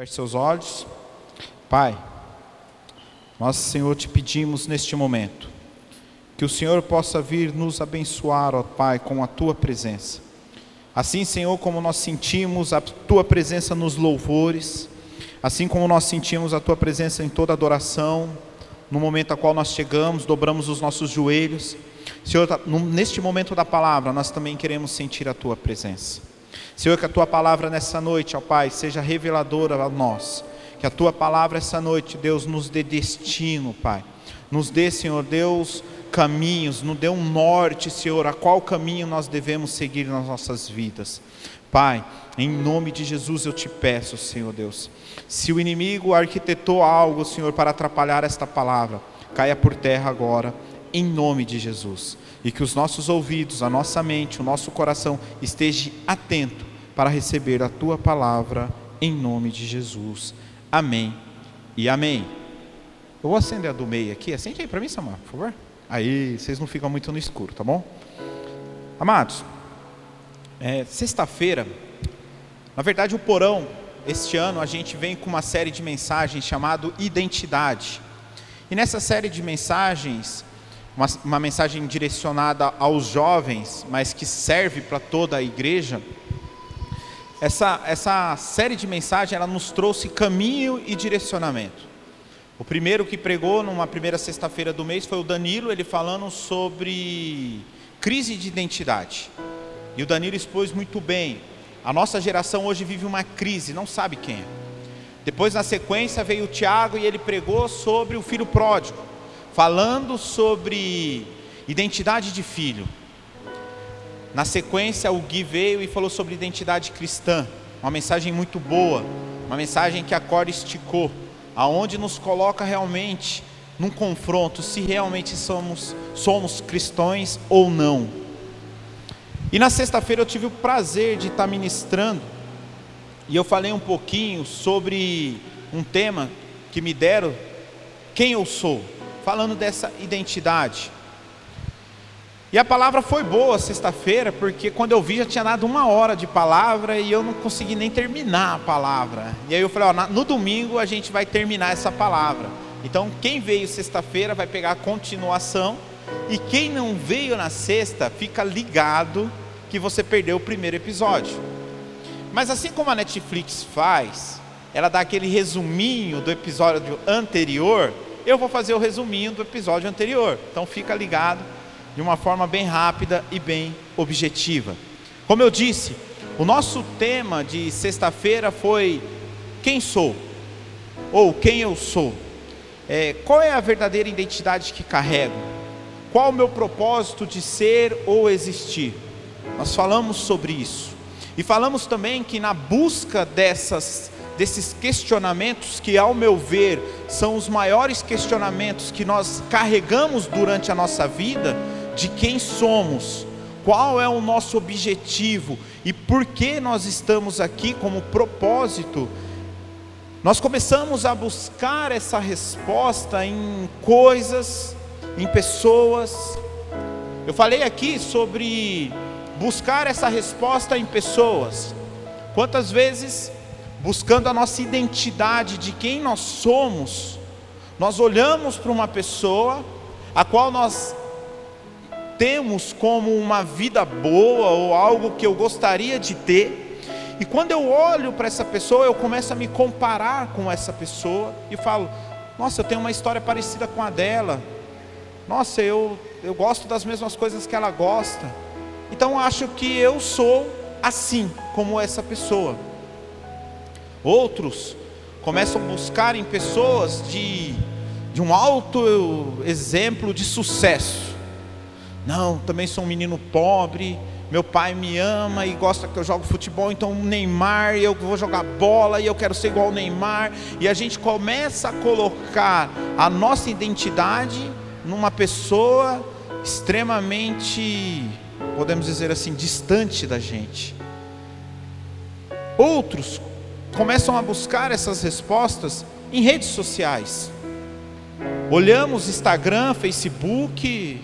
Feche seus olhos. Pai, nós, Senhor, te pedimos neste momento que o Senhor possa vir nos abençoar, ó Pai, com a tua presença. Assim, Senhor, como nós sentimos a tua presença nos louvores, assim como nós sentimos a tua presença em toda adoração, no momento a qual nós chegamos, dobramos os nossos joelhos. Senhor, neste momento da palavra, nós também queremos sentir a tua presença. Senhor, que a tua palavra nessa noite, ó Pai, seja reveladora a nós. Que a tua palavra essa noite, Deus, nos dê destino, Pai. Nos dê, Senhor Deus, caminhos, nos dê um norte, Senhor, a qual caminho nós devemos seguir nas nossas vidas. Pai, em nome de Jesus eu te peço, Senhor Deus, se o inimigo arquitetou algo, Senhor, para atrapalhar esta palavra, caia por terra agora, em nome de Jesus. E que os nossos ouvidos, a nossa mente, o nosso coração esteja atento para receber a tua palavra em nome de Jesus. Amém e amém. Eu vou acender a do meio aqui. Acende aí para mim, Samar, por favor. Aí, vocês não ficam muito no escuro, tá bom? Amados, é, sexta-feira, na verdade, o porão, este ano, a gente vem com uma série de mensagens chamado Identidade. E nessa série de mensagens, uma, uma mensagem direcionada aos jovens, mas que serve para toda a igreja essa, essa série de mensagens ela nos trouxe caminho e direcionamento. O primeiro que pregou numa primeira sexta-feira do mês foi o Danilo, ele falando sobre crise de identidade. E o Danilo expôs muito bem. A nossa geração hoje vive uma crise, não sabe quem é. Depois, na sequência, veio o Tiago e ele pregou sobre o filho pródigo, falando sobre identidade de filho. Na sequência, o Gui veio e falou sobre identidade cristã, uma mensagem muito boa, uma mensagem que a corda esticou, aonde nos coloca realmente num confronto se realmente somos somos cristãos ou não. E na sexta-feira eu tive o prazer de estar ministrando e eu falei um pouquinho sobre um tema que me deram, quem eu sou, falando dessa identidade. E a palavra foi boa sexta-feira, porque quando eu vi já tinha dado uma hora de palavra e eu não consegui nem terminar a palavra. E aí eu falei: ó, no domingo a gente vai terminar essa palavra. Então quem veio sexta-feira vai pegar a continuação, e quem não veio na sexta, fica ligado que você perdeu o primeiro episódio. Mas assim como a Netflix faz, ela dá aquele resuminho do episódio anterior, eu vou fazer o resuminho do episódio anterior. Então fica ligado de uma forma bem rápida e bem objetiva. Como eu disse, o nosso tema de sexta-feira foi quem sou ou quem eu sou. É, qual é a verdadeira identidade que carrego? Qual o meu propósito de ser ou existir? Nós falamos sobre isso. E falamos também que na busca dessas desses questionamentos que ao meu ver são os maiores questionamentos que nós carregamos durante a nossa vida, de quem somos, qual é o nosso objetivo e por que nós estamos aqui como propósito, nós começamos a buscar essa resposta em coisas, em pessoas. Eu falei aqui sobre buscar essa resposta em pessoas. Quantas vezes, buscando a nossa identidade de quem nós somos, nós olhamos para uma pessoa a qual nós temos como uma vida boa ou algo que eu gostaria de ter. E quando eu olho para essa pessoa, eu começo a me comparar com essa pessoa e falo: Nossa, eu tenho uma história parecida com a dela. Nossa, eu, eu gosto das mesmas coisas que ela gosta. Então acho que eu sou assim como essa pessoa. Outros começam a buscar em pessoas de, de um alto exemplo de sucesso. Não, também sou um menino pobre. Meu pai me ama e gosta que eu jogo futebol, então Neymar, eu vou jogar bola e eu quero ser igual ao Neymar. E a gente começa a colocar a nossa identidade numa pessoa extremamente, podemos dizer assim, distante da gente. Outros começam a buscar essas respostas em redes sociais. Olhamos Instagram, Facebook,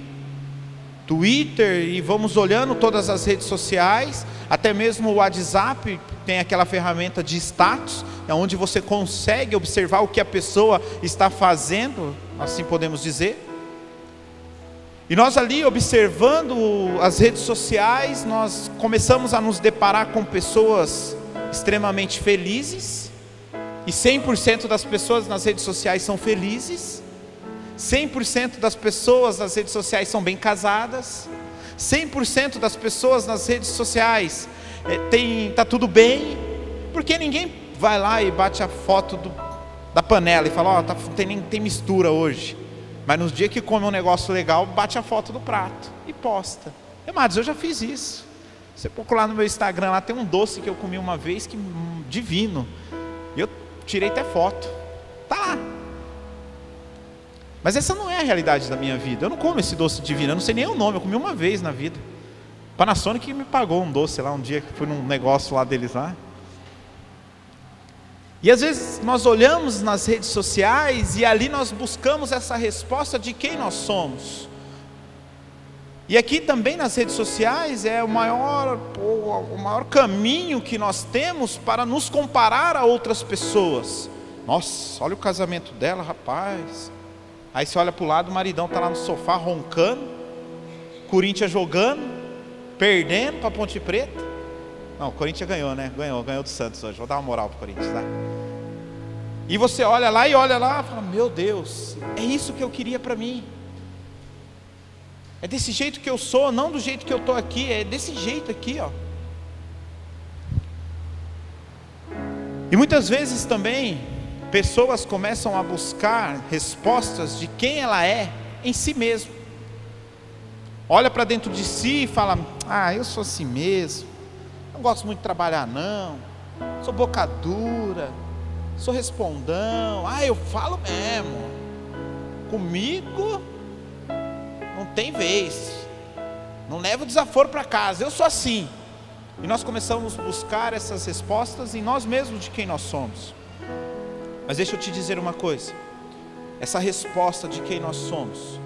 Twitter e vamos olhando todas as redes sociais, até mesmo o WhatsApp tem aquela ferramenta de status, é onde você consegue observar o que a pessoa está fazendo, assim podemos dizer. E nós ali observando as redes sociais, nós começamos a nos deparar com pessoas extremamente felizes, e 100% das pessoas nas redes sociais são felizes, 100% das pessoas nas redes sociais são bem casadas, 100% das pessoas nas redes sociais é, tem, tá tudo bem, porque ninguém vai lá e bate a foto do, da panela e fala, ó, oh, tá, tem, tem mistura hoje. Mas nos dias que come um negócio legal, bate a foto do prato e posta. Amados, eu já fiz isso. Você procurar no meu Instagram, lá tem um doce que eu comi uma vez que hum, divino. Eu tirei até foto. Tá lá. Mas essa não é a realidade da minha vida. Eu não como esse doce divino, eu não sei nem o nome, eu comi uma vez na vida. Panasonic me pagou um doce lá um dia que fui num negócio lá deles lá. E às vezes nós olhamos nas redes sociais e ali nós buscamos essa resposta de quem nós somos. E aqui também nas redes sociais é o maior, o maior caminho que nós temos para nos comparar a outras pessoas. Nossa, olha o casamento dela, rapaz. Aí você olha para o lado, o maridão está lá no sofá roncando, Corinthians jogando, perdendo para Ponte Preta. Não, o Corinthians ganhou, né? Ganhou, ganhou do Santos hoje. Vou dar uma moral para o Corinthians, tá? E você olha lá e olha lá, fala: Meu Deus, é isso que eu queria para mim. É desse jeito que eu sou, não do jeito que eu estou aqui, é desse jeito aqui, ó. E muitas vezes também pessoas começam a buscar respostas de quem ela é em si mesmo. Olha para dentro de si e fala: Ah, eu sou assim mesmo. Não gosto muito de trabalhar, não. Sou boca dura. Sou respondão. Ah, eu falo mesmo. Comigo não tem vez. Não levo desaforo para casa. Eu sou assim. E nós começamos a buscar essas respostas em nós mesmos de quem nós somos. Mas deixa eu te dizer uma coisa. Essa resposta de quem nós somos,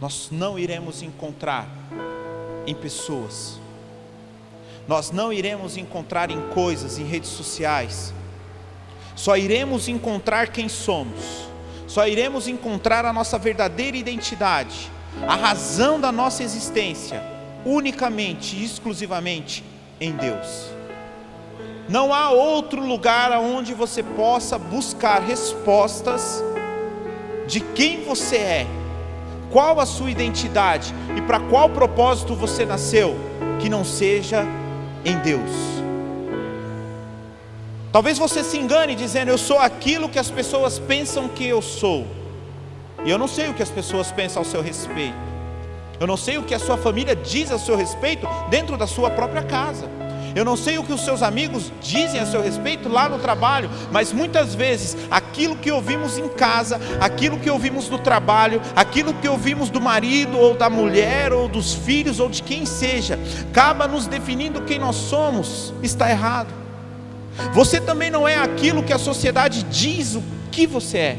nós não iremos encontrar em pessoas nós não iremos encontrar em coisas, em redes sociais, só iremos encontrar quem somos, só iremos encontrar a nossa verdadeira identidade, a razão da nossa existência, unicamente e exclusivamente em Deus. Não há outro lugar aonde você possa buscar respostas de quem você é, qual a sua identidade e para qual propósito você nasceu, que não seja em Deus. Talvez você se engane dizendo eu sou aquilo que as pessoas pensam que eu sou. E eu não sei o que as pessoas pensam ao seu respeito. Eu não sei o que a sua família diz a seu respeito dentro da sua própria casa. Eu não sei o que os seus amigos dizem a seu respeito lá no trabalho, mas muitas vezes aquilo que ouvimos em casa, aquilo que ouvimos no trabalho, aquilo que ouvimos do marido ou da mulher ou dos filhos ou de quem seja, acaba nos definindo quem nós somos, está errado. Você também não é aquilo que a sociedade diz o que você é.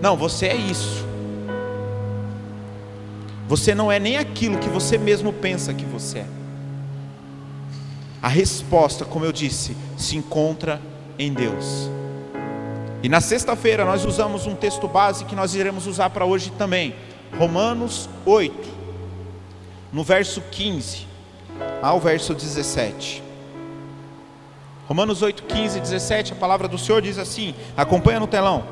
Não, você é isso. Você não é nem aquilo que você mesmo pensa que você é. A resposta, como eu disse, se encontra em Deus. E na sexta-feira nós usamos um texto base que nós iremos usar para hoje também. Romanos 8, no verso 15 ao verso 17. Romanos 8, 15 e 17, a palavra do Senhor diz assim: acompanha no telão.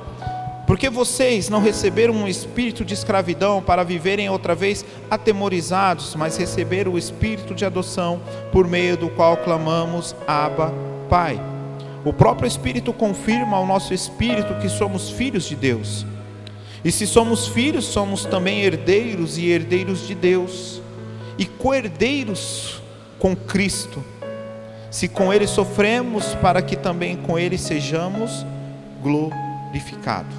Porque vocês não receberam um espírito de escravidão para viverem outra vez atemorizados, mas receberam o espírito de adoção, por meio do qual clamamos: Abba, Pai. O próprio Espírito confirma ao nosso espírito que somos filhos de Deus. E se somos filhos, somos também herdeiros e herdeiros de Deus, e co-herdeiros com Cristo. Se com Ele sofremos, para que também com Ele sejamos glorificados.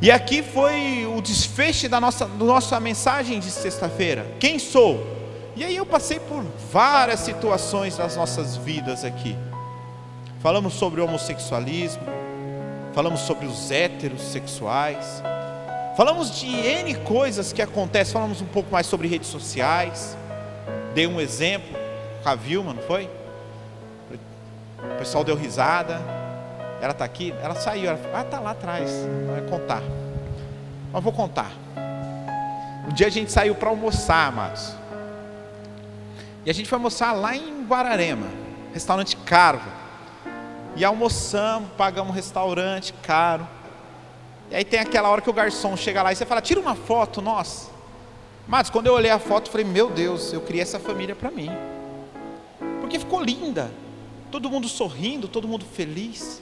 E aqui foi o desfecho da nossa, da nossa mensagem de sexta-feira. Quem sou? E aí eu passei por várias situações nas nossas vidas aqui. Falamos sobre o homossexualismo, falamos sobre os heterossexuais, falamos de N coisas que acontecem, falamos um pouco mais sobre redes sociais. Dei um exemplo com a Vilma, não foi? O pessoal deu risada. Ela está aqui, ela saiu, ela ah, está lá atrás, vai contar. Mas vou contar. Um dia a gente saiu para almoçar, amados. E a gente foi almoçar lá em Guararema, restaurante caro. E almoçamos, pagamos um restaurante caro. E aí tem aquela hora que o garçom chega lá e você fala, tira uma foto, nossa. Mas quando eu olhei a foto, falei, meu Deus, eu criei essa família para mim. Porque ficou linda. Todo mundo sorrindo, todo mundo feliz.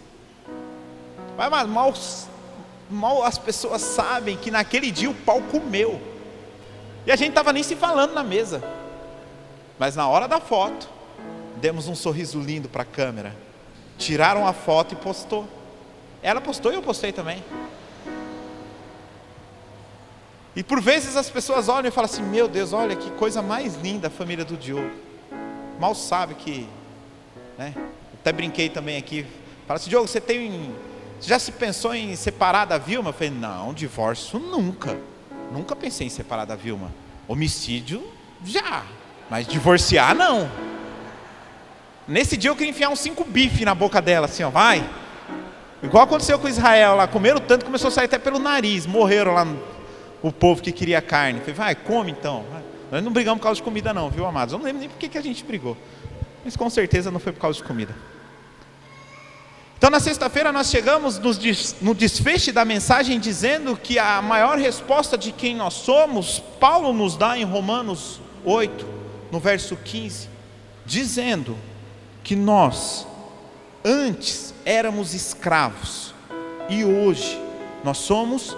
Mas, mal, mal as pessoas sabem que naquele dia o pau comeu. E a gente estava nem se falando na mesa. Mas na hora da foto, demos um sorriso lindo para a câmera. Tiraram a foto e postou. Ela postou e eu postei também. E por vezes as pessoas olham e falam assim: Meu Deus, olha que coisa mais linda a família do Diogo. Mal sabe que, né? Até brinquei também aqui. Fala assim: Diogo, você tem. Você já se pensou em separar da Vilma? Eu falei: Não, divórcio nunca. Nunca pensei em separar da Vilma. Homicídio, já. Mas divorciar, não. Nesse dia eu queria enfiar uns cinco bifes na boca dela, assim, ó, vai. Igual aconteceu com Israel lá, comeram tanto, começou a sair até pelo nariz, morreram lá o povo que queria carne. Falei, vai, come então. Vai. Nós não brigamos por causa de comida, não, viu, amados? Eu não lembro nem por que a gente brigou. Mas com certeza não foi por causa de comida. Então, na sexta-feira, nós chegamos no desfecho da mensagem dizendo que a maior resposta de quem nós somos, Paulo nos dá em Romanos 8, no verso 15, dizendo que nós, antes, éramos escravos e hoje nós somos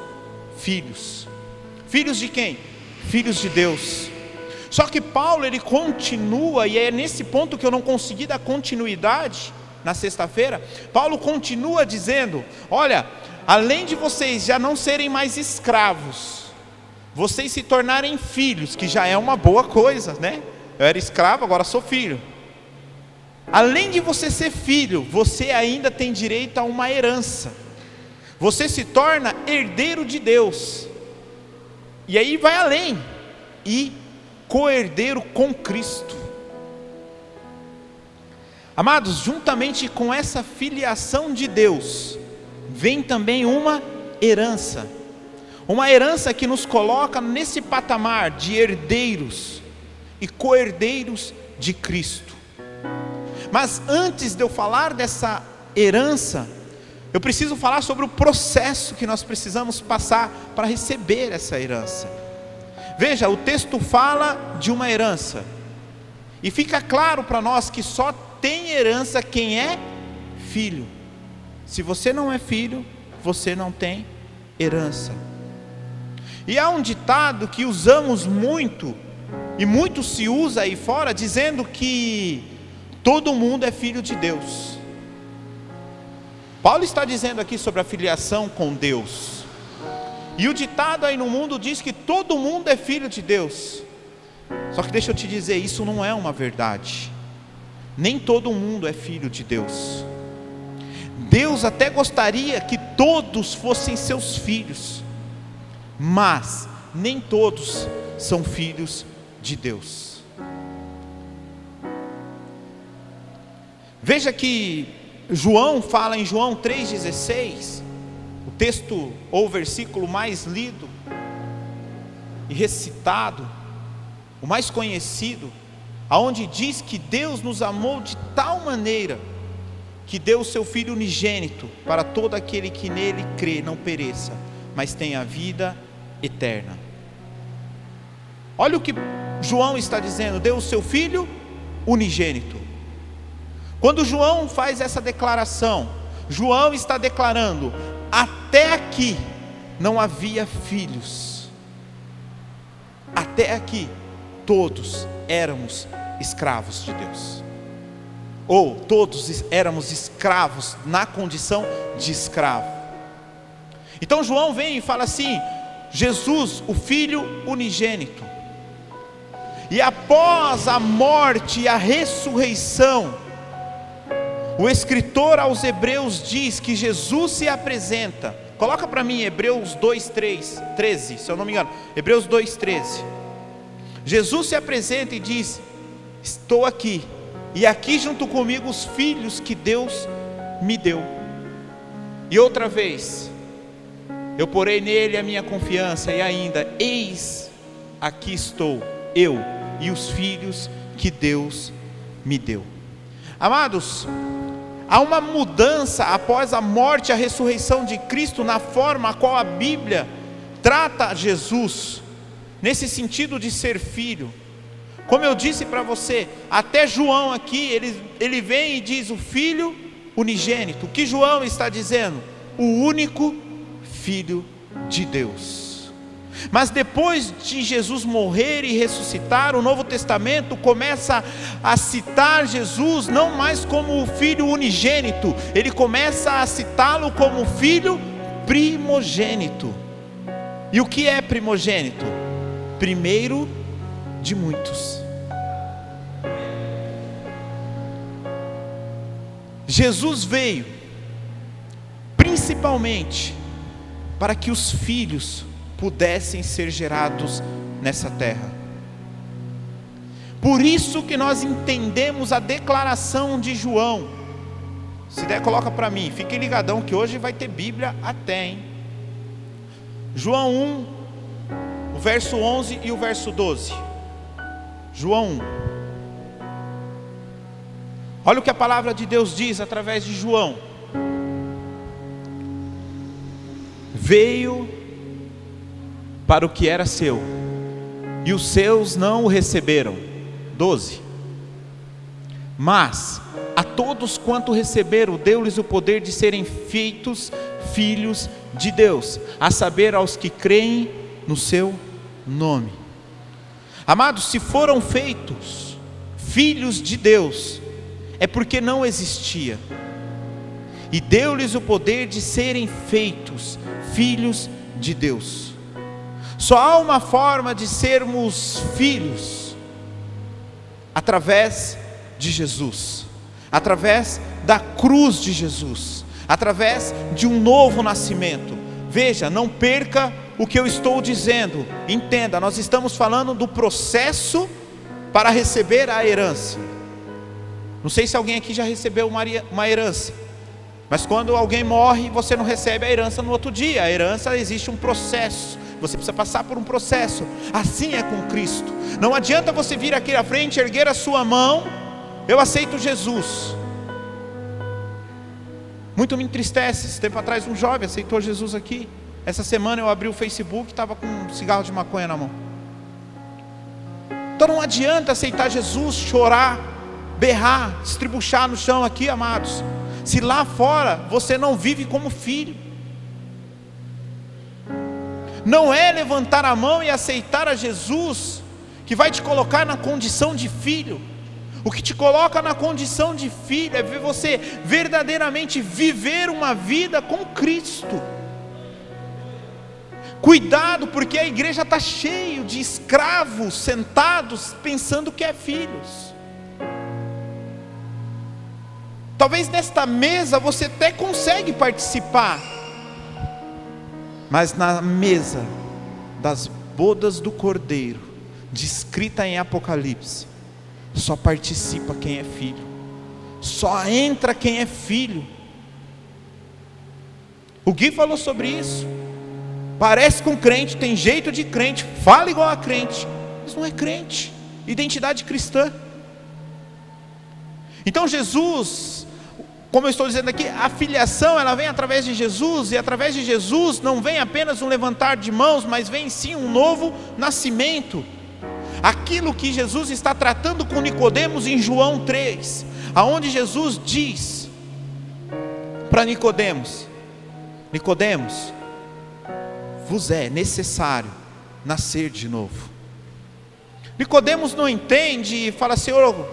filhos. Filhos de quem? Filhos de Deus. Só que Paulo ele continua, e é nesse ponto que eu não consegui dar continuidade na sexta-feira. Paulo continua dizendo: Olha, além de vocês já não serem mais escravos, vocês se tornarem filhos, que já é uma boa coisa, né? Eu era escravo, agora sou filho. Além de você ser filho, você ainda tem direito a uma herança. Você se torna herdeiro de Deus. E aí vai além. E co-herdeiro com Cristo. Amados, juntamente com essa filiação de Deus, vem também uma herança. Uma herança que nos coloca nesse patamar de herdeiros e co-herdeiros de Cristo. Mas antes de eu falar dessa herança, eu preciso falar sobre o processo que nós precisamos passar para receber essa herança. Veja, o texto fala de uma herança, e fica claro para nós que só tem herança quem é filho. Se você não é filho, você não tem herança. E há um ditado que usamos muito, e muito se usa aí fora, dizendo que todo mundo é filho de Deus. Paulo está dizendo aqui sobre a filiação com Deus. E o ditado aí no mundo diz que todo mundo é filho de Deus. Só que deixa eu te dizer, isso não é uma verdade. Nem todo mundo é filho de Deus. Deus até gostaria que todos fossem seus filhos, mas nem todos são filhos de Deus. Veja que João fala em João 3,16, o texto ou versículo mais lido e recitado, o mais conhecido, aonde diz que Deus nos amou de tal maneira que deu o seu Filho unigênito para todo aquele que nele crê, não pereça, mas tenha vida eterna. Olha o que João está dizendo: deu o seu Filho unigênito. Quando João faz essa declaração, João está declarando: até aqui não havia filhos, até aqui todos éramos escravos de Deus, ou todos éramos escravos na condição de escravo. Então João vem e fala assim: Jesus, o Filho unigênito, e após a morte e a ressurreição, o escritor aos Hebreus diz que Jesus se apresenta. Coloca para mim Hebreus 2, 3, 13, se eu não me engano. Hebreus 2, 13. Jesus se apresenta e diz: Estou aqui e aqui junto comigo os filhos que Deus me deu. E outra vez, eu porei nele a minha confiança, e ainda, eis, aqui estou, eu e os filhos que Deus me deu. Amados, há uma mudança após a morte e a ressurreição de Cristo na forma a qual a Bíblia trata Jesus, nesse sentido de ser filho. Como eu disse para você, até João aqui, ele, ele vem e diz o filho unigênito. O que João está dizendo? O único filho de Deus. Mas depois de Jesus morrer e ressuscitar, o Novo Testamento começa a citar Jesus não mais como o filho unigênito, ele começa a citá-lo como filho primogênito. E o que é primogênito? Primeiro de muitos. Jesus veio principalmente para que os filhos pudessem ser gerados nessa terra. Por isso que nós entendemos a declaração de João. Se der, coloca para mim. Fique ligadão que hoje vai ter Bíblia até, hein? João 1, o verso 11 e o verso 12. João 1. Olha o que a palavra de Deus diz através de João. Veio para o que era seu, e os seus não o receberam. 12. Mas a todos quanto receberam, deu-lhes o poder de serem feitos filhos de Deus, a saber, aos que creem no seu nome. Amados, se foram feitos filhos de Deus, é porque não existia, e deu-lhes o poder de serem feitos filhos de Deus. Só há uma forma de sermos filhos. Através de Jesus, através da cruz de Jesus, através de um novo nascimento. Veja, não perca o que eu estou dizendo, entenda, nós estamos falando do processo para receber a herança. Não sei se alguém aqui já recebeu uma herança, mas quando alguém morre, você não recebe a herança no outro dia, a herança existe um processo você precisa passar por um processo. Assim é com Cristo. Não adianta você vir aqui à frente, erguer a sua mão, eu aceito Jesus. Muito me entristece. Esse tempo atrás, um jovem aceitou Jesus aqui. Essa semana eu abri o Facebook e estava com um cigarro de maconha na mão. Então não adianta aceitar Jesus, chorar, berrar, estribuchar no chão aqui, amados. Se lá fora você não vive como filho não é levantar a mão e aceitar a Jesus que vai te colocar na condição de filho. O que te coloca na condição de filho é ver você verdadeiramente viver uma vida com Cristo. Cuidado, porque a igreja está cheio de escravos sentados pensando que é filhos. Talvez nesta mesa você até consegue participar, mas na mesa das bodas do Cordeiro, descrita em Apocalipse, só participa quem é filho, só entra quem é filho. O Gui falou sobre isso. Parece com crente, tem jeito de crente, fala igual a crente, mas não é crente. Identidade cristã. Então Jesus como eu estou dizendo aqui, a filiação ela vem através de Jesus e através de Jesus não vem apenas um levantar de mãos, mas vem sim um novo nascimento. Aquilo que Jesus está tratando com Nicodemos em João 3, aonde Jesus diz para Nicodemos: Nicodemos, vos é necessário nascer de novo. Nicodemos não entende e fala: Senhor,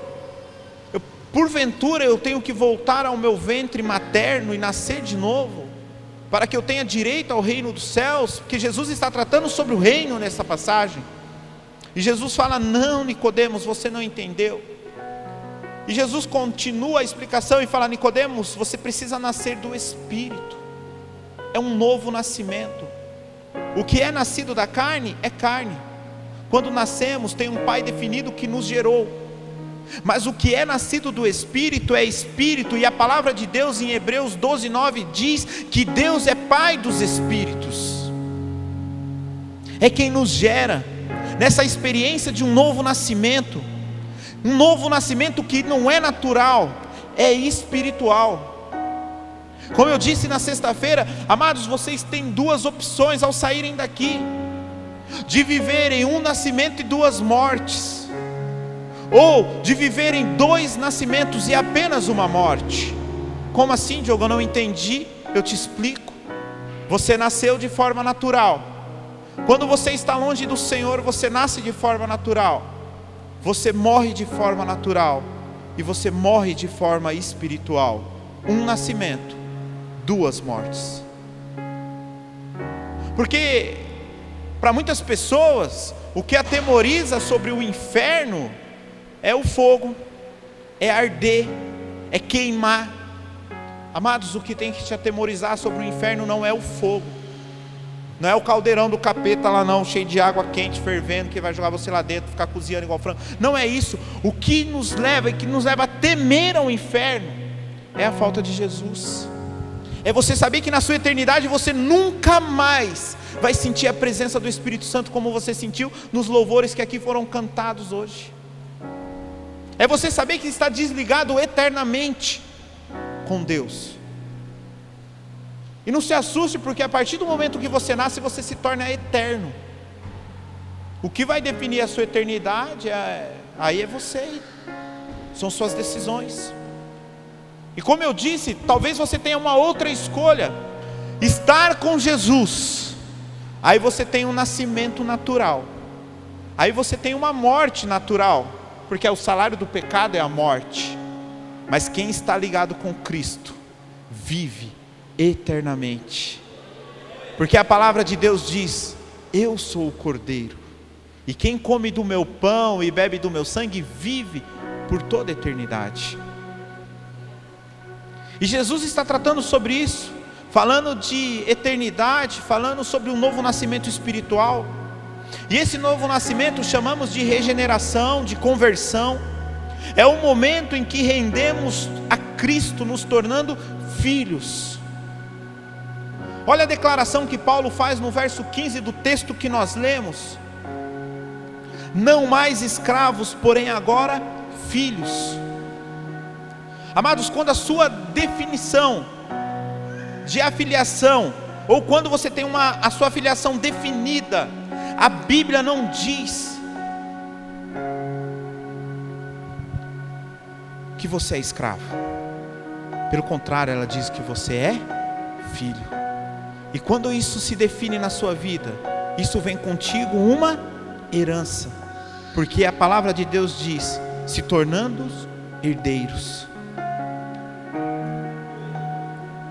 Porventura eu tenho que voltar ao meu ventre materno e nascer de novo, para que eu tenha direito ao reino dos céus, porque Jesus está tratando sobre o reino nessa passagem. E Jesus fala: "Não, Nicodemos, você não entendeu". E Jesus continua a explicação e fala: "Nicodemos, você precisa nascer do espírito. É um novo nascimento. O que é nascido da carne é carne. Quando nascemos, tem um pai definido que nos gerou. Mas o que é nascido do Espírito é Espírito, e a palavra de Deus em Hebreus 12, 9 diz que Deus é Pai dos Espíritos, é quem nos gera nessa experiência de um novo nascimento, um novo nascimento que não é natural, é espiritual. Como eu disse na sexta-feira, amados, vocês têm duas opções ao saírem daqui: de viverem um nascimento e duas mortes, ou de viverem dois nascimentos e apenas uma morte. Como assim, Diogo? Eu não entendi. Eu te explico. Você nasceu de forma natural. Quando você está longe do Senhor, você nasce de forma natural. Você morre de forma natural e você morre de forma espiritual. Um nascimento duas mortes. Porque para muitas pessoas, o que atemoriza sobre o inferno é o fogo, é arder, é queimar. Amados, o que tem que te atemorizar sobre o inferno não é o fogo, não é o caldeirão do capeta lá não, cheio de água quente, fervendo, que vai jogar você lá dentro, ficar cozinhando igual frango. Não é isso. O que nos leva e que nos leva a temer ao inferno é a falta de Jesus é você saber que na sua eternidade você nunca mais vai sentir a presença do Espírito Santo como você sentiu nos louvores que aqui foram cantados hoje. É você saber que está desligado eternamente com Deus. E não se assuste, porque a partir do momento que você nasce, você se torna eterno. O que vai definir a sua eternidade, é, aí é você, são suas decisões. E como eu disse, talvez você tenha uma outra escolha: estar com Jesus. Aí você tem um nascimento natural. Aí você tem uma morte natural, porque o salário do pecado é a morte. Mas quem está ligado com Cristo vive eternamente. Porque a palavra de Deus diz: Eu sou o Cordeiro. E quem come do meu pão e bebe do meu sangue vive por toda a eternidade. E Jesus está tratando sobre isso, falando de eternidade, falando sobre um novo nascimento espiritual. E esse novo nascimento chamamos de regeneração, de conversão. É o momento em que rendemos a Cristo, nos tornando filhos. Olha a declaração que Paulo faz no verso 15 do texto que nós lemos. Não mais escravos, porém agora filhos. Amados, quando a sua definição de afiliação, ou quando você tem uma, a sua afiliação definida, a Bíblia não diz que você é escravo. Pelo contrário, ela diz que você é filho. E quando isso se define na sua vida, isso vem contigo uma herança. Porque a palavra de Deus diz: se tornando herdeiros.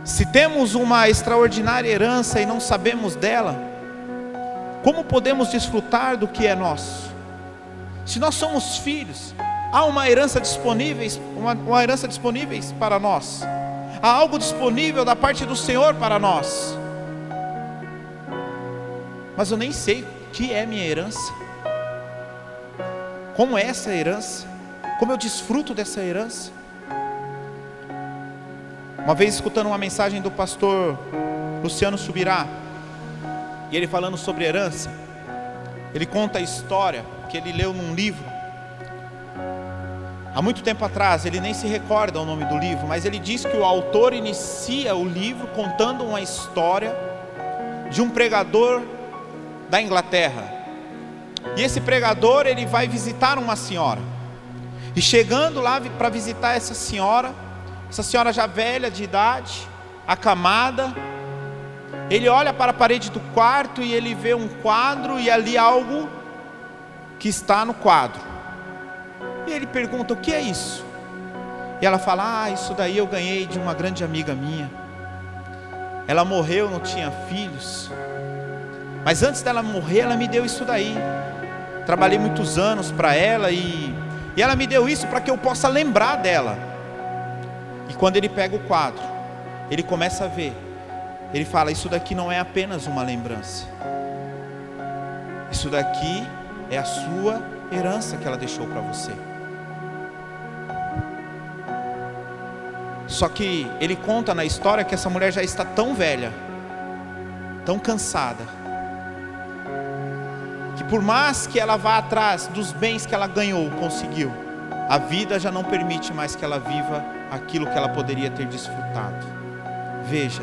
Se temos uma extraordinária herança e não sabemos dela, como podemos desfrutar do que é nosso? Se nós somos filhos, há uma herança disponível, uma, uma herança disponível para nós. Há algo disponível da parte do Senhor para nós. Mas eu nem sei o que é minha herança. Como é essa herança? Como eu desfruto dessa herança? Uma vez escutando uma mensagem do pastor Luciano Subirá, e ele falando sobre herança, ele conta a história que ele leu num livro. Há muito tempo atrás, ele nem se recorda o nome do livro, mas ele diz que o autor inicia o livro contando uma história de um pregador da Inglaterra. E esse pregador, ele vai visitar uma senhora. E chegando lá para visitar essa senhora, essa senhora já velha de idade, acamada, ele olha para a parede do quarto e ele vê um quadro e ali algo que está no quadro. E ele pergunta: O que é isso? E ela fala: Ah, isso daí eu ganhei de uma grande amiga minha. Ela morreu, não tinha filhos. Mas antes dela morrer, ela me deu isso daí. Trabalhei muitos anos para ela e, e ela me deu isso para que eu possa lembrar dela. E quando ele pega o quadro, ele começa a ver. Ele fala: Isso daqui não é apenas uma lembrança. Isso daqui é a sua herança que ela deixou para você. Só que ele conta na história que essa mulher já está tão velha, tão cansada, que por mais que ela vá atrás dos bens que ela ganhou, conseguiu, a vida já não permite mais que ela viva aquilo que ela poderia ter desfrutado. Veja,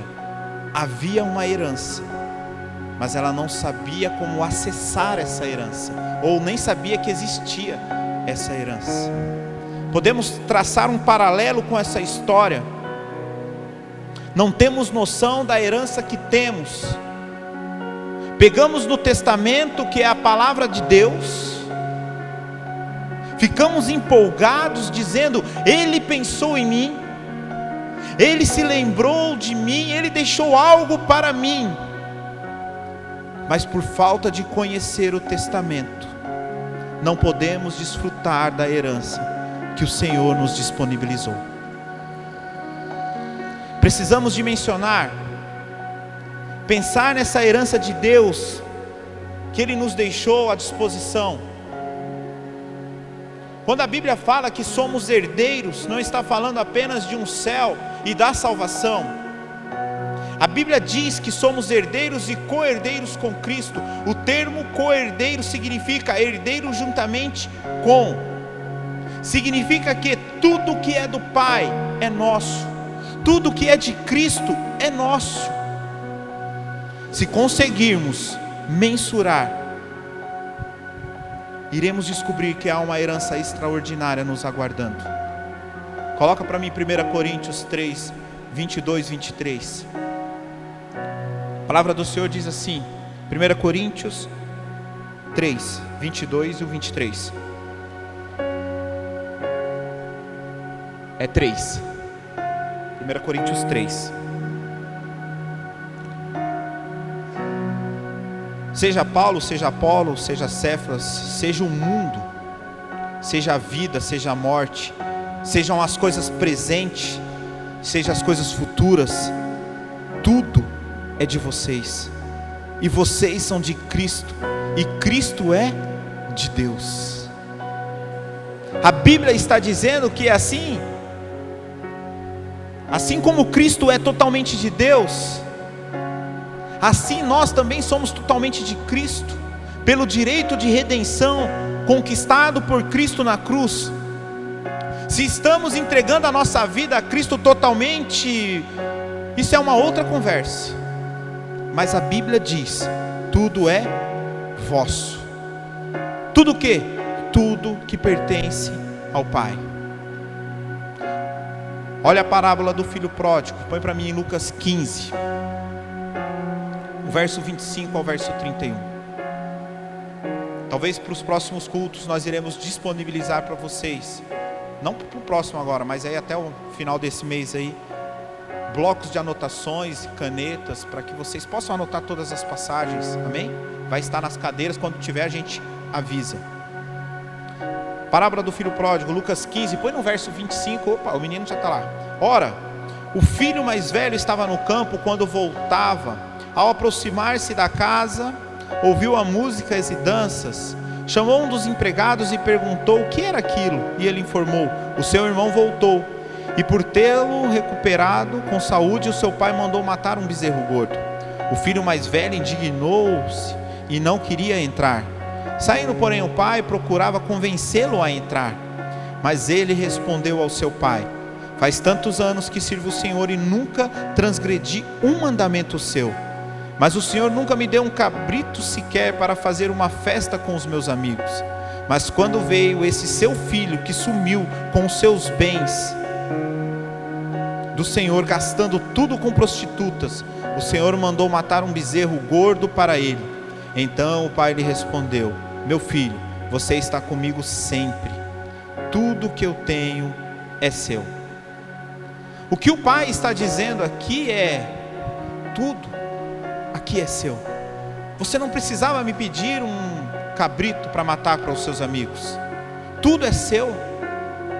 havia uma herança, mas ela não sabia como acessar essa herança, ou nem sabia que existia essa herança. Podemos traçar um paralelo com essa história. Não temos noção da herança que temos. Pegamos no testamento, que é a palavra de Deus, ficamos empolgados dizendo: Ele pensou em mim, Ele se lembrou de mim, Ele deixou algo para mim. Mas por falta de conhecer o testamento, não podemos desfrutar da herança que o Senhor nos disponibilizou. Precisamos dimensionar, pensar nessa herança de Deus que Ele nos deixou à disposição quando a Bíblia fala que somos herdeiros, não está falando apenas de um céu e da salvação. A Bíblia diz que somos herdeiros e co-herdeiros com Cristo. O termo co-herdeiro significa herdeiro juntamente com. Significa que tudo que é do Pai é nosso. Tudo que é de Cristo é nosso. Se conseguirmos mensurar iremos descobrir que há uma herança extraordinária nos aguardando. Coloca para mim 1 Coríntios 3, 22, 23. A palavra do Senhor diz assim, 1 Coríntios 3, 22 e 23. É 3. 1 Coríntios 3. Seja Paulo, seja Apolo, seja Céfras, seja o mundo, seja a vida, seja a morte, sejam as coisas presentes, sejam as coisas futuras, tudo é de vocês. E vocês são de Cristo, e Cristo é de Deus. A Bíblia está dizendo que é assim, assim como Cristo é totalmente de Deus, assim nós também somos totalmente de Cristo, pelo direito de redenção conquistado por Cristo na cruz. Se estamos entregando a nossa vida a Cristo totalmente, isso é uma outra conversa. Mas a Bíblia diz: tudo é vosso. Tudo o que? Tudo que pertence ao Pai. Olha a parábola do filho pródigo, põe para mim em Lucas 15 o verso 25 ao verso 31. Talvez para os próximos cultos nós iremos disponibilizar para vocês, não para o próximo agora, mas aí até o final desse mês aí, blocos de anotações, canetas, para que vocês possam anotar todas as passagens, amém? Vai estar nas cadeiras, quando tiver a gente avisa. Parábola do filho pródigo, Lucas 15, põe no verso 25, opa, o menino já está lá. Ora, o filho mais velho estava no campo quando voltava ao aproximar-se da casa, ouviu a músicas e danças. Chamou um dos empregados e perguntou o que era aquilo, e ele informou: O seu irmão voltou, e por tê-lo recuperado com saúde, o seu pai mandou matar um bezerro gordo. O filho mais velho indignou-se e não queria entrar. Saindo, porém, o pai procurava convencê-lo a entrar. Mas ele respondeu ao seu pai: Faz tantos anos que sirvo o Senhor e nunca transgredi um mandamento seu mas o Senhor nunca me deu um cabrito sequer para fazer uma festa com os meus amigos. Mas quando veio esse seu filho que sumiu com os seus bens do Senhor, gastando tudo com prostitutas, o Senhor mandou matar um bezerro gordo para ele. Então o pai lhe respondeu: Meu filho, você está comigo sempre. Tudo que eu tenho é seu. O que o pai está dizendo aqui é: tudo aqui é seu. Você não precisava me pedir um cabrito para matar para os seus amigos. Tudo é seu.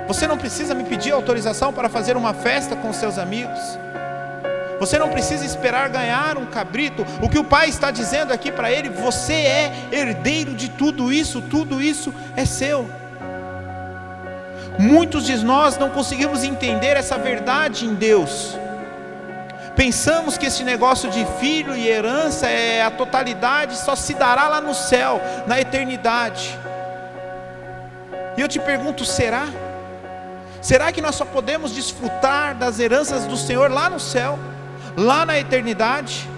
Você não precisa me pedir autorização para fazer uma festa com seus amigos. Você não precisa esperar ganhar um cabrito. O que o pai está dizendo aqui para ele, você é herdeiro de tudo isso, tudo isso é seu. Muitos de nós não conseguimos entender essa verdade em Deus. Pensamos que esse negócio de filho e herança é a totalidade, só se dará lá no céu, na eternidade. E eu te pergunto, será? Será que nós só podemos desfrutar das heranças do Senhor lá no céu, lá na eternidade?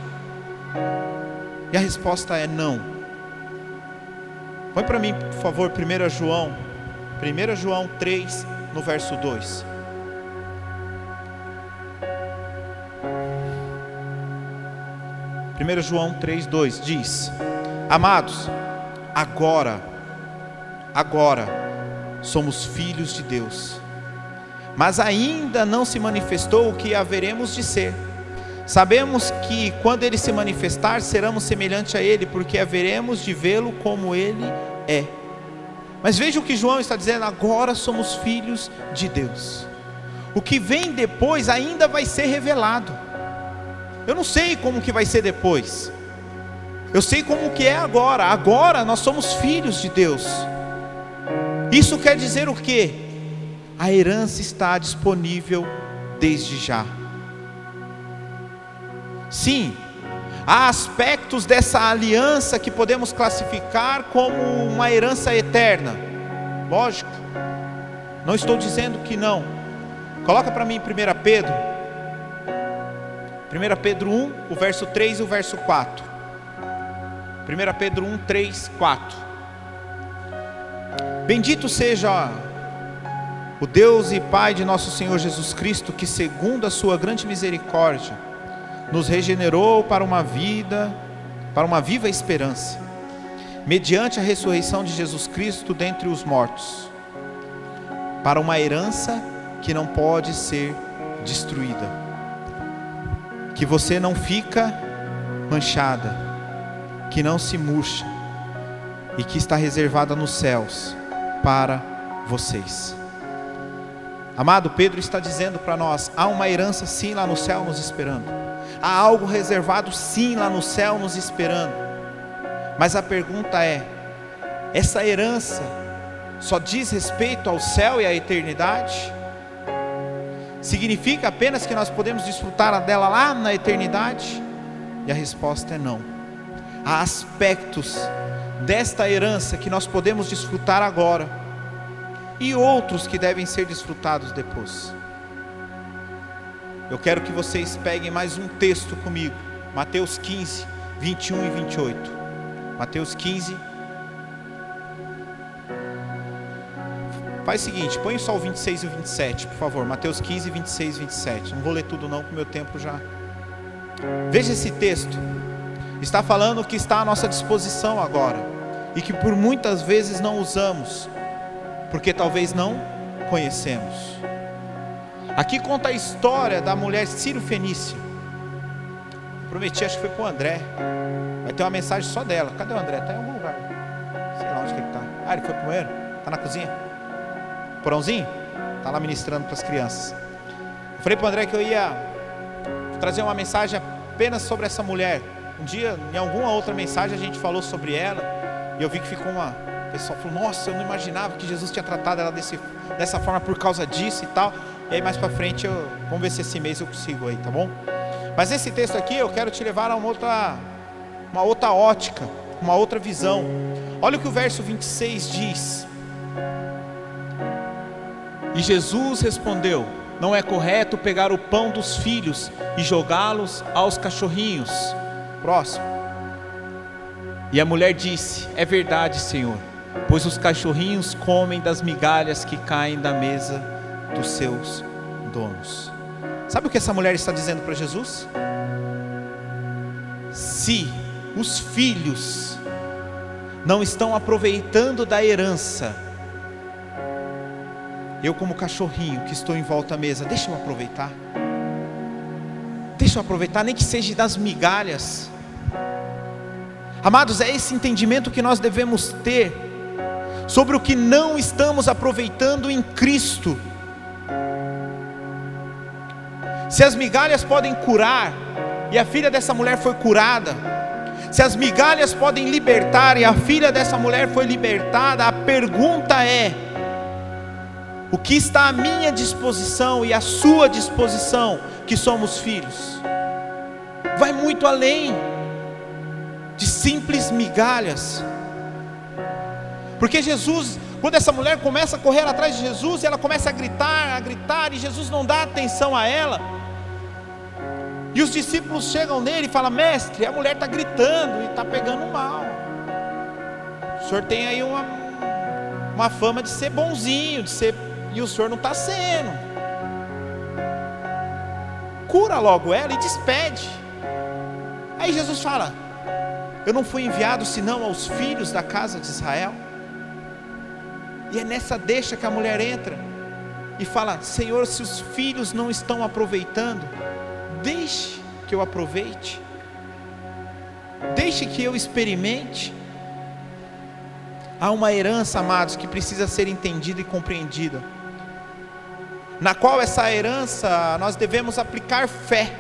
E a resposta é não. Põe para mim, por favor, 1 João, 1 João 3, no verso 2. Primeiro João 3:2 diz: Amados, agora, agora somos filhos de Deus, mas ainda não se manifestou o que haveremos de ser. Sabemos que quando ele se manifestar, seremos semelhante a ele, porque haveremos de vê-lo como ele é. Mas veja o que João está dizendo: agora somos filhos de Deus. O que vem depois ainda vai ser revelado. Eu não sei como que vai ser depois. Eu sei como que é agora. Agora nós somos filhos de Deus. Isso quer dizer o quê? A herança está disponível desde já. Sim, há aspectos dessa aliança que podemos classificar como uma herança eterna. Lógico. Não estou dizendo que não. Coloca para mim em 1 Pedro. 1 Pedro 1, o verso 3 e o verso 4. 1 Pedro 1, 3, 4. Bendito seja o Deus e Pai de nosso Senhor Jesus Cristo, que segundo a sua grande misericórdia, nos regenerou para uma vida, para uma viva esperança, mediante a ressurreição de Jesus Cristo dentre os mortos, para uma herança que não pode ser destruída. Que você não fica manchada, que não se murcha e que está reservada nos céus para vocês. Amado Pedro está dizendo para nós: há uma herança sim lá no céu nos esperando. Há algo reservado sim lá no céu nos esperando. Mas a pergunta é: essa herança só diz respeito ao céu e à eternidade? Significa apenas que nós podemos desfrutar dela lá na eternidade? E a resposta é não. Há aspectos desta herança que nós podemos desfrutar agora e outros que devem ser desfrutados depois. Eu quero que vocês peguem mais um texto comigo. Mateus 15, 21 e 28. Mateus 15. Faz o seguinte, põe só o 26 e o 27, por favor. Mateus 15, 26 e 27. Não vou ler tudo não, porque meu tempo já. Veja esse texto. Está falando que está à nossa disposição agora. E que por muitas vezes não usamos. Porque talvez não conhecemos. Aqui conta a história da mulher Ciro Fenícia. Prometi, acho que foi para o André. Vai ter uma mensagem só dela. Cadê o André? Está em algum lugar. Sei lá onde que ele está. Ah, ele foi o banheiro? Está na cozinha? Porãozinho? Está lá ministrando para as crianças. Eu falei para o André que eu ia trazer uma mensagem apenas sobre essa mulher. Um dia, em alguma outra mensagem, a gente falou sobre ela. E eu vi que ficou uma. O pessoal falou: Nossa, eu não imaginava que Jesus tinha tratado ela desse, dessa forma por causa disso e tal. E aí mais para frente eu vamos ver se esse mês eu consigo aí, tá bom? Mas esse texto aqui eu quero te levar a uma outra uma outra ótica, uma outra visão. Olha o que o verso 26 diz. E Jesus respondeu: Não é correto pegar o pão dos filhos e jogá-los aos cachorrinhos. Próximo. E a mulher disse: É verdade, Senhor, pois os cachorrinhos comem das migalhas que caem da mesa dos seus donos. Sabe o que essa mulher está dizendo para Jesus? Se os filhos não estão aproveitando da herança, eu, como cachorrinho que estou em volta à mesa, deixa eu aproveitar. Deixa eu aproveitar, nem que seja das migalhas. Amados, é esse entendimento que nós devemos ter sobre o que não estamos aproveitando em Cristo se as migalhas podem curar, e a filha dessa mulher foi curada, se as migalhas podem libertar, e a filha dessa mulher foi libertada, a pergunta é: o que está à minha disposição e à sua disposição, que somos filhos. Vai muito além de simples migalhas. Porque Jesus, quando essa mulher começa a correr atrás de Jesus, e ela começa a gritar, a gritar, e Jesus não dá atenção a ela. E os discípulos chegam nele e falam: Mestre, a mulher está gritando e está pegando mal. O senhor tem aí uma, uma fama de ser bonzinho, de ser. E o senhor não está sendo. Cura logo ela e despede. Aí Jesus fala: Eu não fui enviado senão aos filhos da casa de Israel. E é nessa deixa que a mulher entra e fala: Senhor, se os filhos não estão aproveitando, deixe que eu aproveite, deixe que eu experimente. Há uma herança, amados, que precisa ser entendida e compreendida, na qual essa herança nós devemos aplicar fé,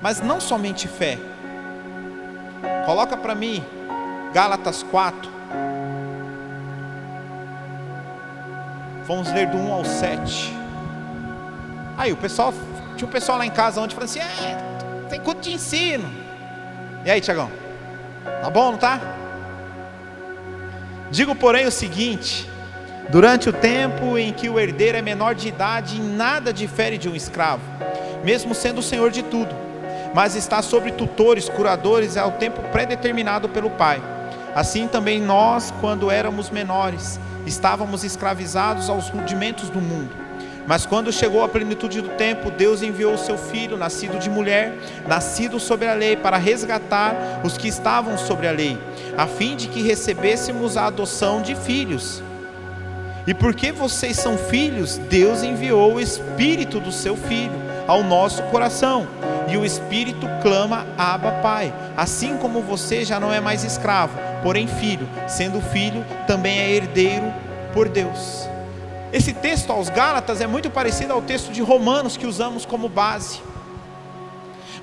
mas não somente fé. Coloca para mim Gálatas 4. Vamos ler do 1 ao 7. Aí o pessoal, tinha um pessoal lá em casa onde falou assim: é, tem culto de ensino. E aí, Tiagão? Tá bom, não tá? Digo, porém, o seguinte: durante o tempo em que o herdeiro é menor de idade, nada difere de um escravo, mesmo sendo o senhor de tudo, mas está sobre tutores, curadores, ao tempo pré-determinado pelo Pai. Assim também nós, quando éramos menores, estávamos escravizados aos rudimentos do mundo. Mas quando chegou a plenitude do tempo, Deus enviou o seu filho, nascido de mulher, nascido sobre a lei, para resgatar os que estavam sobre a lei, a fim de que recebêssemos a adoção de filhos. E porque vocês são filhos, Deus enviou o espírito do seu filho ao nosso coração, e o espírito clama: Abba, Pai. Assim como você já não é mais escravo, porém filho, sendo filho, também é herdeiro por Deus. Esse texto aos Gálatas é muito parecido ao texto de Romanos que usamos como base.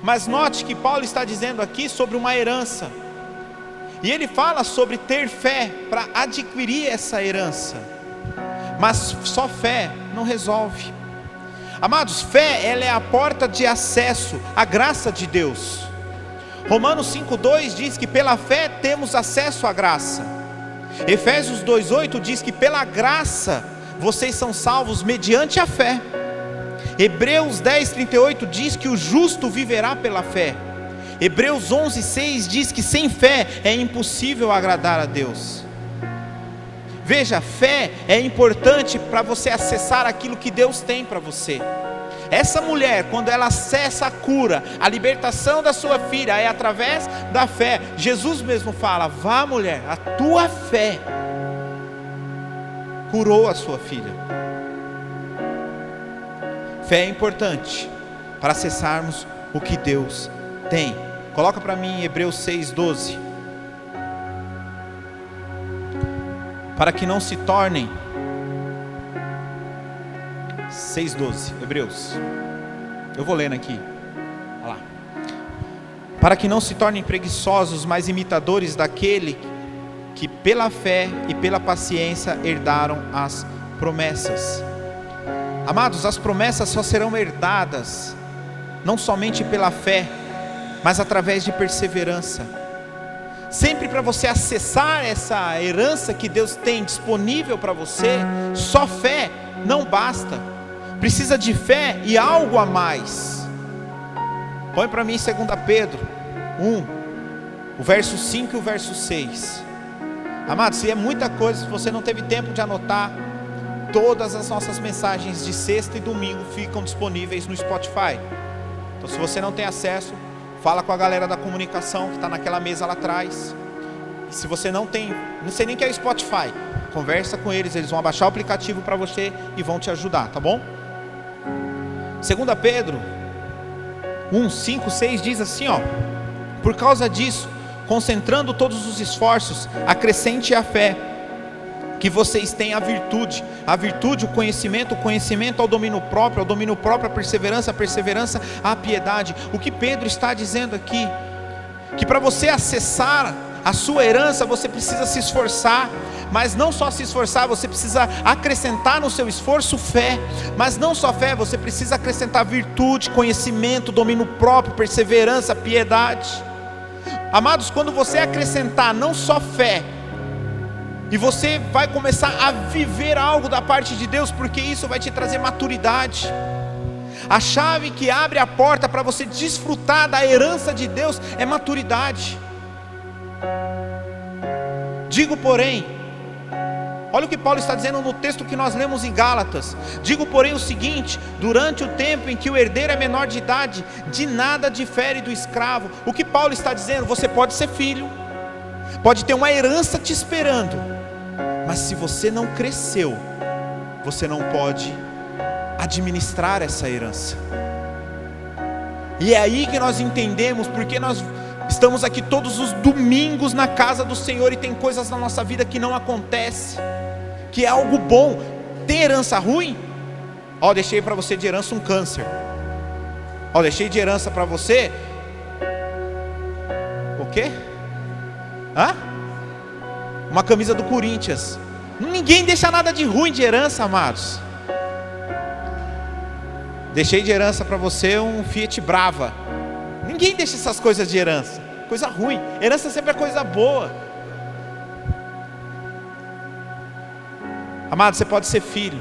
Mas note que Paulo está dizendo aqui sobre uma herança. E ele fala sobre ter fé para adquirir essa herança. Mas só fé não resolve. Amados, fé ela é a porta de acesso à graça de Deus. Romanos 5:2 diz que pela fé temos acesso à graça. Efésios 2:8 diz que pela graça vocês são salvos mediante a fé. Hebreus 10, 38 diz que o justo viverá pela fé. Hebreus 11, 6 diz que sem fé é impossível agradar a Deus. Veja, fé é importante para você acessar aquilo que Deus tem para você. Essa mulher, quando ela acessa a cura, a libertação da sua filha, é através da fé. Jesus mesmo fala: Vá, mulher, a tua fé curou a sua filha. Fé é importante para acessarmos o que Deus tem. Coloca para mim Hebreus 6:12. Para que não se tornem 6:12, Hebreus. Eu vou lendo aqui. Olha lá. Para que não se tornem preguiçosos, mas imitadores daquele que pela fé e pela paciência herdaram as promessas. Amados, as promessas só serão herdadas não somente pela fé, mas através de perseverança. Sempre para você acessar essa herança que Deus tem disponível para você, só fé não basta. Precisa de fé e algo a mais. Põe para mim 2 Pedro 1, o verso 5 e o verso 6. Amados, se é muita coisa, se você não teve tempo de anotar, todas as nossas mensagens de sexta e domingo ficam disponíveis no Spotify. Então, se você não tem acesso, fala com a galera da comunicação que está naquela mesa lá atrás. E se você não tem, não sei nem que é Spotify, conversa com eles, eles vão abaixar o aplicativo para você e vão te ajudar, tá bom? 2 Pedro 1, 5, 6 diz assim: ó, por causa disso, concentrando todos os esforços, acrescente a fé, que vocês têm a virtude, a virtude, o conhecimento, o conhecimento ao domínio próprio, ao domínio próprio, a perseverança, a perseverança, a piedade. O que Pedro está dizendo aqui, que para você acessar a sua herança, você precisa se esforçar, mas não só se esforçar, você precisa acrescentar no seu esforço fé, mas não só fé, você precisa acrescentar virtude, conhecimento, domínio próprio, perseverança, piedade. Amados, quando você acrescentar não só fé, e você vai começar a viver algo da parte de Deus, porque isso vai te trazer maturidade. A chave que abre a porta para você desfrutar da herança de Deus é maturidade. Digo, porém, olha o que Paulo está dizendo no texto que nós lemos em Gálatas. Digo, porém, o seguinte: durante o tempo em que o herdeiro é menor de idade, de nada difere do escravo. O que Paulo está dizendo? Você pode ser filho, pode ter uma herança te esperando, mas se você não cresceu, você não pode administrar essa herança. E é aí que nós entendemos porque nós estamos aqui todos os domingos na casa do Senhor e tem coisas na nossa vida que não acontece, que é algo bom. Tem herança ruim? Ó, deixei para você de herança um câncer. Ó, deixei de herança para você o quê? Hã? Uma camisa do Corinthians. Ninguém deixa nada de ruim de herança, amados. Deixei de herança para você um Fiat Brava. Ninguém deixa essas coisas de herança. Coisa ruim. Herança sempre é coisa boa. Amado, você pode ser filho.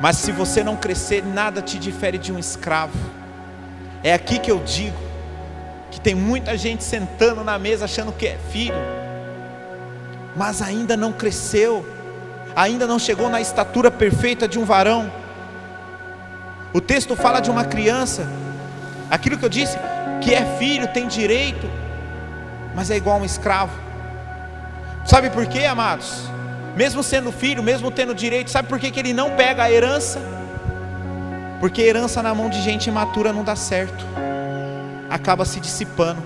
Mas se você não crescer, nada te difere de um escravo. É aqui que eu digo que tem muita gente sentando na mesa achando que é filho, mas ainda não cresceu, ainda não chegou na estatura perfeita de um varão. O texto fala de uma criança, aquilo que eu disse, que é filho, tem direito, mas é igual a um escravo. Sabe por quê, amados? Mesmo sendo filho, mesmo tendo direito, sabe por quê que ele não pega a herança? Porque herança na mão de gente imatura não dá certo, acaba se dissipando,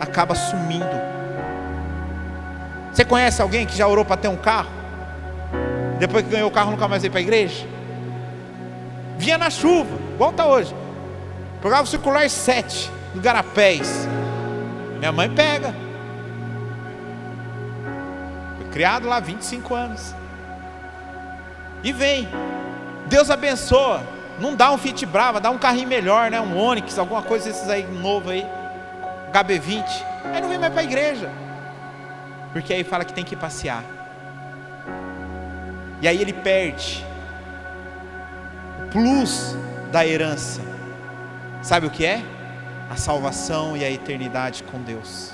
acaba sumindo. Você conhece alguém que já orou para ter um carro? Depois que ganhou o carro, nunca mais veio para a igreja? vinha na chuva, igual está hoje. Pegava o circular 7 do Garapés. Minha mãe pega. Foi criado lá 25 anos. E vem. Deus abençoa. Não dá um Fit Brava, dá um carrinho melhor, né? Um Onix, alguma coisa desses aí novo aí. HB20. Aí não vem mais para a igreja. Porque aí fala que tem que passear. E aí ele perde plus da herança. Sabe o que é? A salvação e a eternidade com Deus.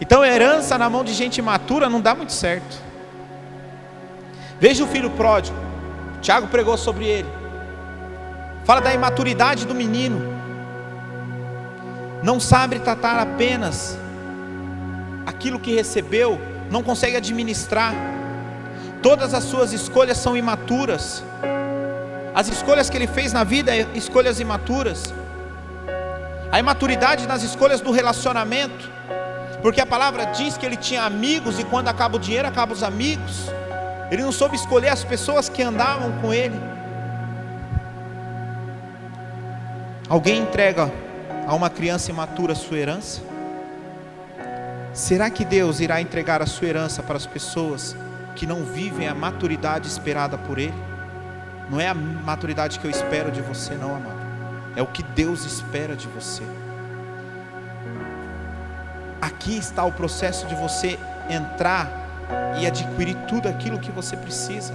Então, herança na mão de gente imatura não dá muito certo. Veja o filho pródigo. Tiago pregou sobre ele. Fala da imaturidade do menino. Não sabe tratar apenas aquilo que recebeu, não consegue administrar. Todas as suas escolhas são imaturas. As escolhas que ele fez na vida, é escolhas imaturas. A imaturidade nas escolhas do relacionamento. Porque a palavra diz que ele tinha amigos e quando acaba o dinheiro, acaba os amigos. Ele não soube escolher as pessoas que andavam com ele. Alguém entrega a uma criança imatura sua herança? Será que Deus irá entregar a sua herança para as pessoas que não vivem a maturidade esperada por Ele? Não é a maturidade que eu espero de você, não, amado. É o que Deus espera de você. Aqui está o processo de você entrar e adquirir tudo aquilo que você precisa.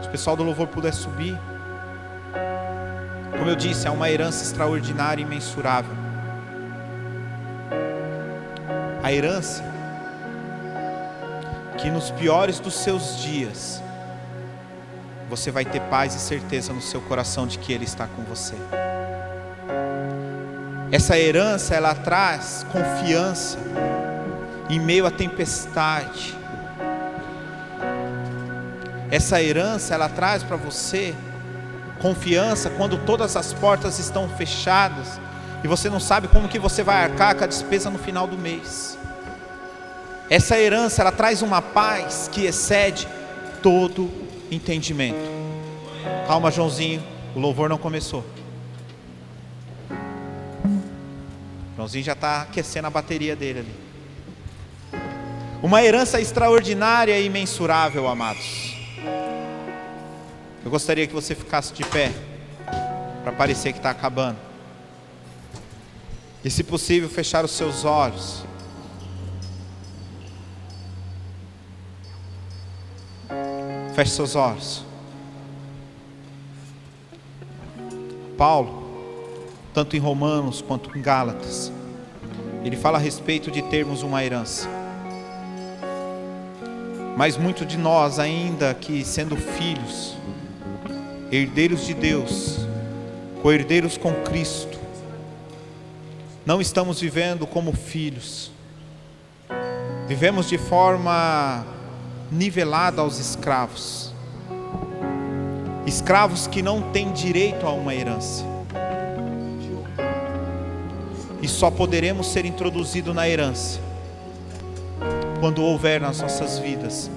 Se o pessoal do louvor puder subir. Como eu disse, é uma herança extraordinária e imensurável. A herança que nos piores dos seus dias você vai ter paz e certeza no seu coração de que Ele está com você. Essa herança, ela traz confiança em meio à tempestade. Essa herança, ela traz para você confiança quando todas as portas estão fechadas e você não sabe como que você vai arcar com a despesa no final do mês. Essa herança, ela traz uma paz que excede todo entendimento. Calma, Joãozinho, o louvor não começou. Joãozinho já está aquecendo a bateria dele ali. Uma herança extraordinária e imensurável, amados. Eu gostaria que você ficasse de pé, para parecer que está acabando. E se possível, fechar os seus olhos. Feche seus olhos. Paulo, tanto em Romanos quanto em Gálatas, ele fala a respeito de termos uma herança. Mas muito de nós, ainda que sendo filhos, herdeiros de Deus, co-herdeiros com Cristo, não estamos vivendo como filhos, vivemos de forma nivelada aos escravos, escravos que não têm direito a uma herança, e só poderemos ser introduzidos na herança quando houver nas nossas vidas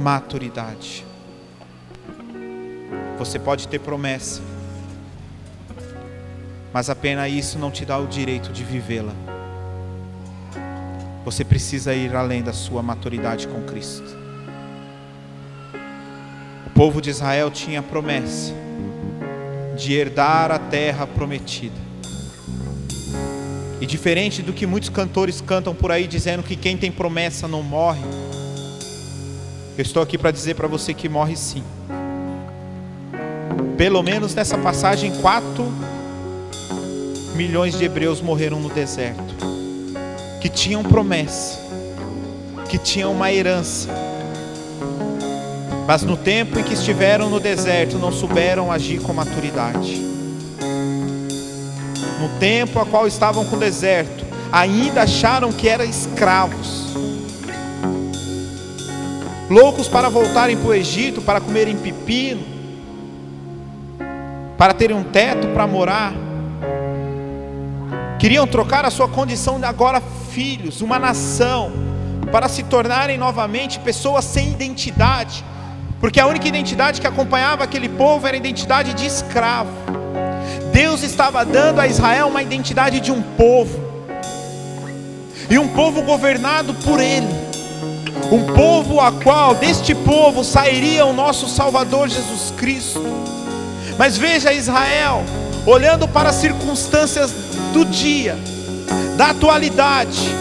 maturidade. Você pode ter promessa, mas apenas isso não te dá o direito de vivê-la. Você precisa ir além da sua maturidade com Cristo. O povo de Israel tinha promessa de herdar a terra prometida. Diferente do que muitos cantores cantam por aí dizendo que quem tem promessa não morre, eu estou aqui para dizer para você que morre sim. Pelo menos nessa passagem, 4 milhões de hebreus morreram no deserto, que tinham promessa, que tinham uma herança, mas no tempo em que estiveram no deserto não souberam agir com maturidade no tempo a qual estavam com o deserto, ainda acharam que eram escravos, loucos para voltarem para o Egito, para comerem pepino, para terem um teto para morar, queriam trocar a sua condição de agora filhos, uma nação, para se tornarem novamente pessoas sem identidade, porque a única identidade que acompanhava aquele povo era a identidade de escravo. Deus estava dando a Israel uma identidade de um povo, e um povo governado por Ele, um povo a qual deste povo sairia o nosso Salvador Jesus Cristo. Mas veja Israel, olhando para as circunstâncias do dia, da atualidade,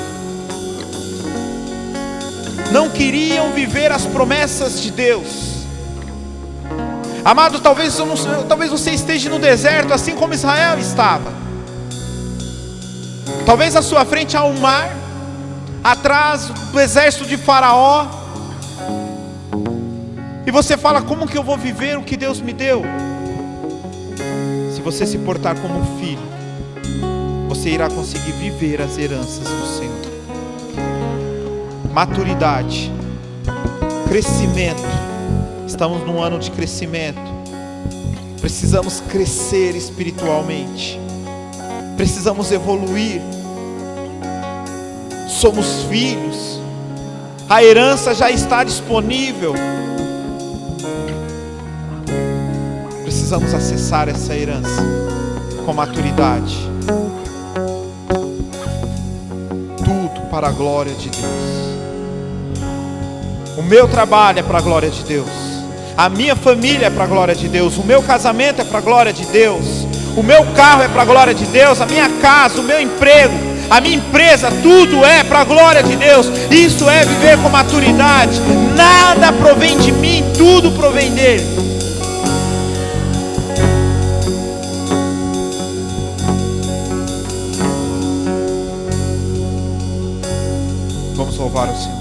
não queriam viver as promessas de Deus Amado, talvez, talvez você esteja no deserto, assim como Israel estava. Talvez à sua frente há um mar, atrás do exército de Faraó. E você fala: como que eu vou viver o que Deus me deu? Se você se portar como filho, você irá conseguir viver as heranças do Senhor. Maturidade, crescimento Estamos num ano de crescimento. Precisamos crescer espiritualmente. Precisamos evoluir. Somos filhos. A herança já está disponível. Precisamos acessar essa herança com maturidade. Tudo para a glória de Deus. O meu trabalho é para a glória de Deus. A minha família é para a glória de Deus, o meu casamento é para a glória de Deus, o meu carro é para a glória de Deus, a minha casa, o meu emprego, a minha empresa, tudo é para a glória de Deus. Isso é viver com maturidade. Nada provém de mim, tudo provém dele. Vamos louvar o Senhor.